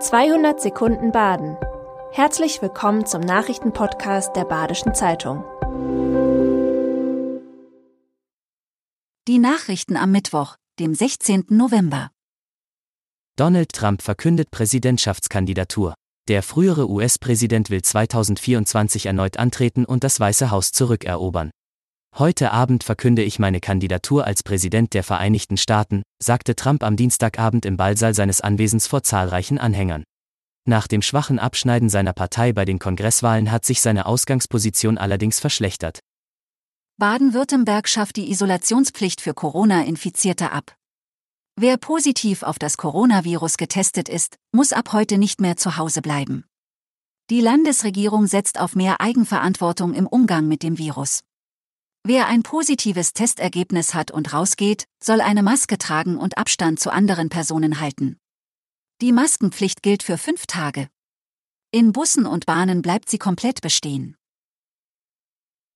200 Sekunden Baden. Herzlich willkommen zum Nachrichtenpodcast der Badischen Zeitung. Die Nachrichten am Mittwoch, dem 16. November. Donald Trump verkündet Präsidentschaftskandidatur. Der frühere US-Präsident will 2024 erneut antreten und das Weiße Haus zurückerobern. Heute Abend verkünde ich meine Kandidatur als Präsident der Vereinigten Staaten, sagte Trump am Dienstagabend im Ballsaal seines Anwesens vor zahlreichen Anhängern. Nach dem schwachen Abschneiden seiner Partei bei den Kongresswahlen hat sich seine Ausgangsposition allerdings verschlechtert. Baden-Württemberg schafft die Isolationspflicht für Corona-Infizierte ab. Wer positiv auf das Coronavirus getestet ist, muss ab heute nicht mehr zu Hause bleiben. Die Landesregierung setzt auf mehr Eigenverantwortung im Umgang mit dem Virus. Wer ein positives Testergebnis hat und rausgeht, soll eine Maske tragen und Abstand zu anderen Personen halten. Die Maskenpflicht gilt für fünf Tage. In Bussen und Bahnen bleibt sie komplett bestehen.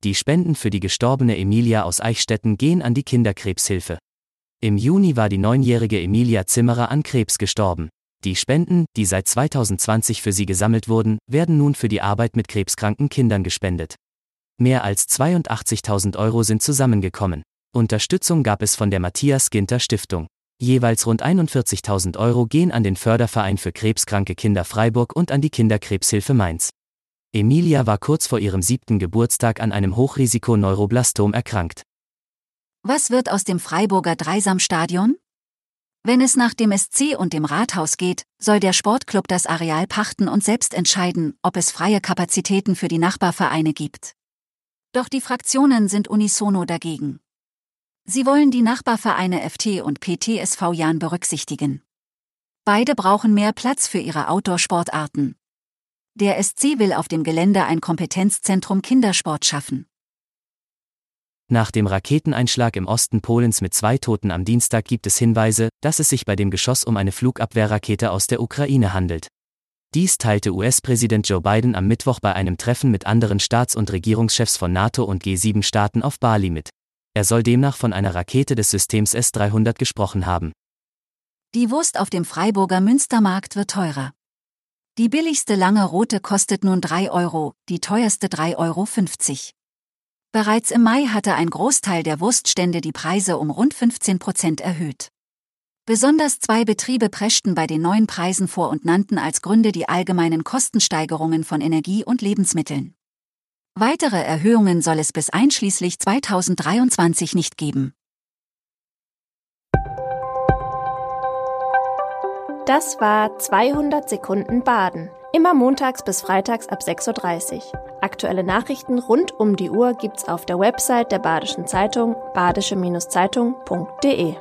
Die Spenden für die gestorbene Emilia aus Eichstätten gehen an die Kinderkrebshilfe. Im Juni war die neunjährige Emilia Zimmerer an Krebs gestorben. Die Spenden, die seit 2020 für sie gesammelt wurden, werden nun für die Arbeit mit krebskranken Kindern gespendet. Mehr als 82.000 Euro sind zusammengekommen. Unterstützung gab es von der Matthias Ginter Stiftung. Jeweils rund 41.000 Euro gehen an den Förderverein für krebskranke Kinder Freiburg und an die Kinderkrebshilfe Mainz. Emilia war kurz vor ihrem siebten Geburtstag an einem Hochrisiko-Neuroblastom erkrankt. Was wird aus dem Freiburger Dreisamstadion? Wenn es nach dem SC und dem Rathaus geht, soll der Sportclub das Areal pachten und selbst entscheiden, ob es freie Kapazitäten für die Nachbarvereine gibt. Doch die Fraktionen sind unisono dagegen. Sie wollen die Nachbarvereine FT und PTSV Jan berücksichtigen. Beide brauchen mehr Platz für ihre Outdoor-Sportarten. Der SC will auf dem Gelände ein Kompetenzzentrum Kindersport schaffen. Nach dem Raketeneinschlag im Osten Polens mit zwei Toten am Dienstag gibt es Hinweise, dass es sich bei dem Geschoss um eine Flugabwehrrakete aus der Ukraine handelt. Dies teilte US-Präsident Joe Biden am Mittwoch bei einem Treffen mit anderen Staats- und Regierungschefs von NATO und G7-Staaten auf Bali mit. Er soll demnach von einer Rakete des Systems S-300 gesprochen haben. Die Wurst auf dem Freiburger Münstermarkt wird teurer. Die billigste lange rote kostet nun 3 Euro, die teuerste 3,50 Euro. Bereits im Mai hatte ein Großteil der Wurststände die Preise um rund 15 Prozent erhöht. Besonders zwei Betriebe preschten bei den neuen Preisen vor und nannten als Gründe die allgemeinen Kostensteigerungen von Energie und Lebensmitteln. Weitere Erhöhungen soll es bis einschließlich 2023 nicht geben. Das war 200 Sekunden Baden. Immer montags bis freitags ab 6.30 Uhr. Aktuelle Nachrichten rund um die Uhr gibt's auf der Website der Badischen Zeitung badische-zeitung.de.